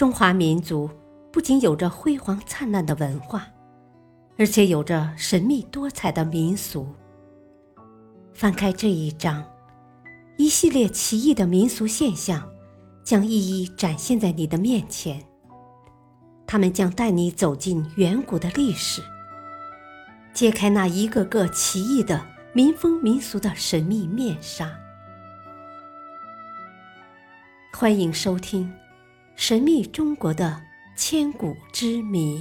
中华民族不仅有着辉煌灿烂的文化，而且有着神秘多彩的民俗。翻开这一章，一系列奇异的民俗现象将一一展现在你的面前。他们将带你走进远古的历史，揭开那一个个奇异的民风民俗的神秘面纱。欢迎收听《神秘中国的千古之谜》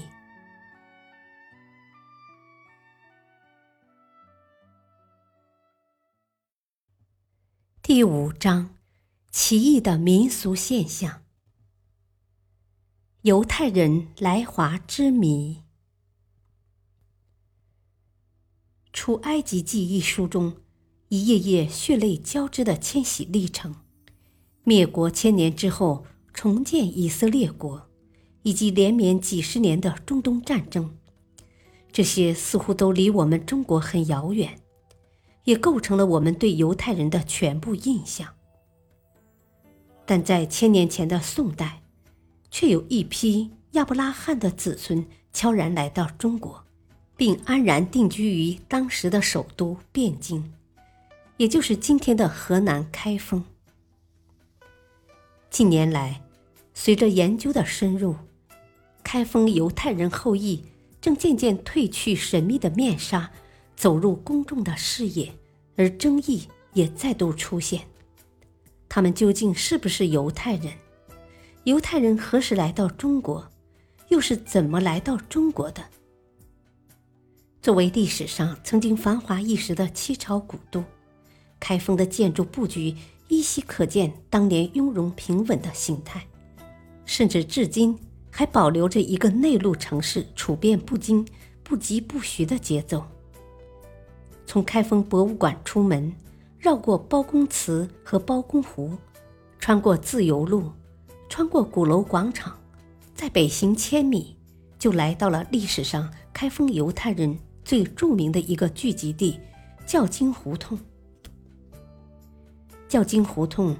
第五章：奇异的民俗现象——犹太人来华之谜。《出埃及记》一书中，一页页血泪交织的迁徙历程。灭国千年之后重建以色列国，以及连绵几十年的中东战争，这些似乎都离我们中国很遥远，也构成了我们对犹太人的全部印象。但在千年前的宋代，却有一批亚伯拉罕的子孙悄然来到中国，并安然定居于当时的首都汴京，也就是今天的河南开封。近年来，随着研究的深入，开封犹太人后裔正渐渐褪去神秘的面纱，走入公众的视野，而争议也再度出现：他们究竟是不是犹太人？犹太人何时来到中国？又是怎么来到中国的？作为历史上曾经繁华一时的七朝古都，开封的建筑布局。依稀可见当年雍容平稳的形态，甚至至今还保留着一个内陆城市处变不惊、不疾不徐的节奏。从开封博物馆出门，绕过包公祠和包公湖，穿过自由路，穿过鼓楼广场，在北行千米，就来到了历史上开封犹太人最著名的一个聚集地——教经胡同。叫金胡同，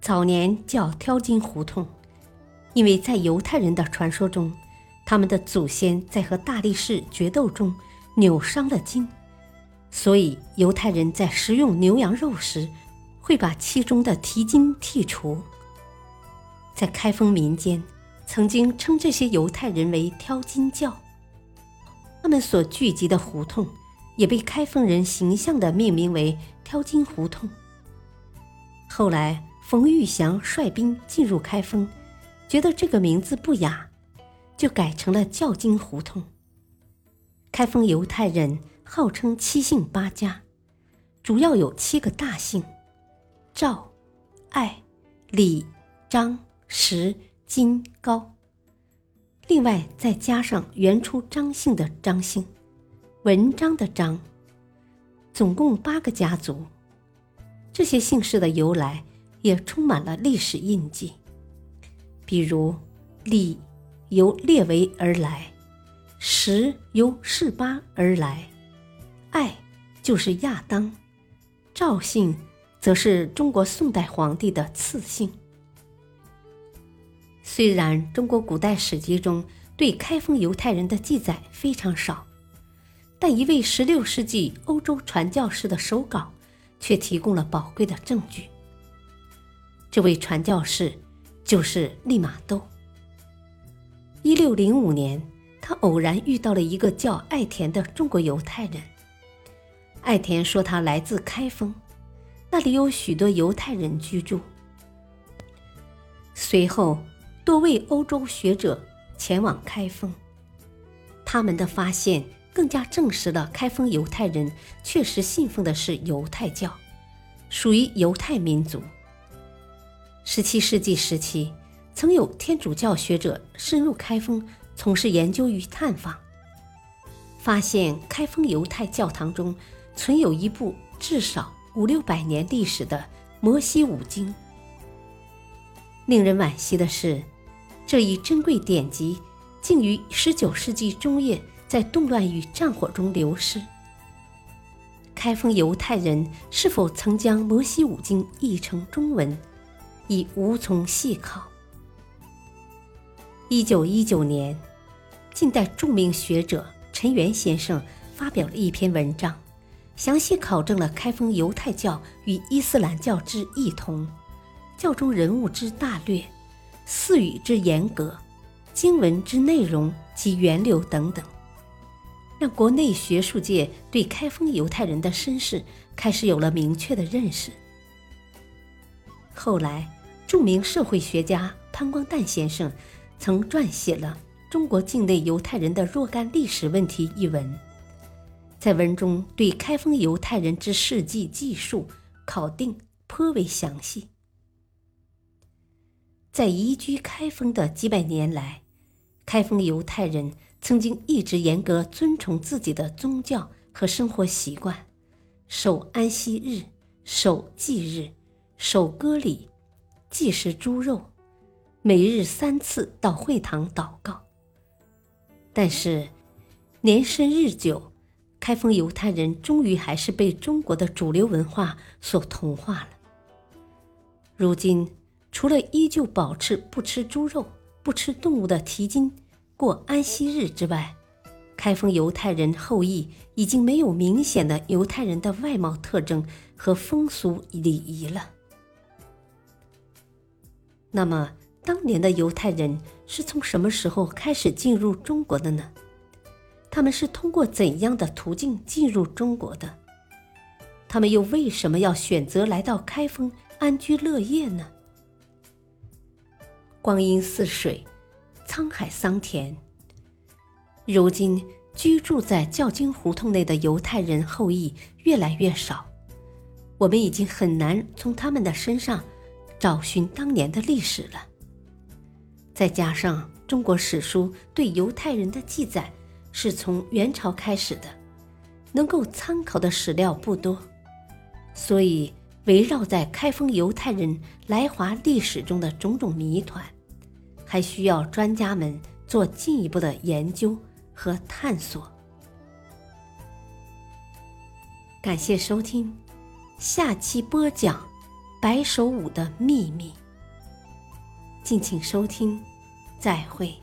早年叫挑金胡同，因为在犹太人的传说中，他们的祖先在和大力士决斗中扭伤了筋，所以犹太人在食用牛羊肉时，会把其中的蹄筋剔除。在开封民间，曾经称这些犹太人为挑金教，他们所聚集的胡同，也被开封人形象地命名为挑金胡同。后来，冯玉祥率兵进入开封，觉得这个名字不雅，就改成了教经胡同。开封犹太人号称七姓八家，主要有七个大姓：赵、艾、李、张、石、金、高。另外再加上原初张姓的张姓，文章的章，总共八个家族。这些姓氏的由来也充满了历史印记，比如李由列维而来，石由示巴而来，艾就是亚当，赵姓则是中国宋代皇帝的赐姓。虽然中国古代史籍中对开封犹太人的记载非常少，但一位16世纪欧洲传教士的手稿。却提供了宝贵的证据。这位传教士就是利玛窦。一六零五年，他偶然遇到了一个叫爱田的中国犹太人。爱田说他来自开封，那里有许多犹太人居住。随后，多位欧洲学者前往开封，他们的发现。更加证实了开封犹太人确实信奉的是犹太教，属于犹太民族。十七世纪时期，曾有天主教学者深入开封，从事研究与探访，发现开封犹太教堂中存有一部至少五六百年历史的《摩西五经》。令人惋惜的是，这一珍贵典籍竟于十九世纪中叶。在动乱与战火中流失。开封犹太人是否曾将《摩西五经》译成中文，已无从细考。一九一九年，近代著名学者陈元先生发表了一篇文章，详细考证了开封犹太教与伊斯兰教之异同，教中人物之大略，寺语之严格，经文之内容及源流等等，让国内学术界对开封犹太人的身世开始有了明确的认识。后来，著名社会学家潘光旦先生。曾撰写了《中国境内犹太人的若干历史问题》一文，在文中对开封犹太人之事迹记述考定颇为详细。在移居开封的几百年来，开封犹太人曾经一直严格遵从自己的宗教和生活习惯，守安息日、守祭日、守割礼、忌食猪肉。每日三次到会堂祷告，但是年深日久，开封犹太人终于还是被中国的主流文化所同化了。如今，除了依旧保持不吃猪肉、不吃动物的蹄筋过安息日之外，开封犹太人后裔已经没有明显的犹太人的外貌特征和风俗礼仪了。那么？当年的犹太人是从什么时候开始进入中国的呢？他们是通过怎样的途径进入中国的？他们又为什么要选择来到开封安居乐业呢？光阴似水，沧海桑田。如今居住在教经胡同内的犹太人后裔越来越少，我们已经很难从他们的身上找寻当年的历史了。再加上中国史书对犹太人的记载是从元朝开始的，能够参考的史料不多，所以围绕在开封犹太人来华历史中的种种谜团，还需要专家们做进一步的研究和探索。感谢收听，下期播讲《白手舞的秘密》。敬请收听，再会。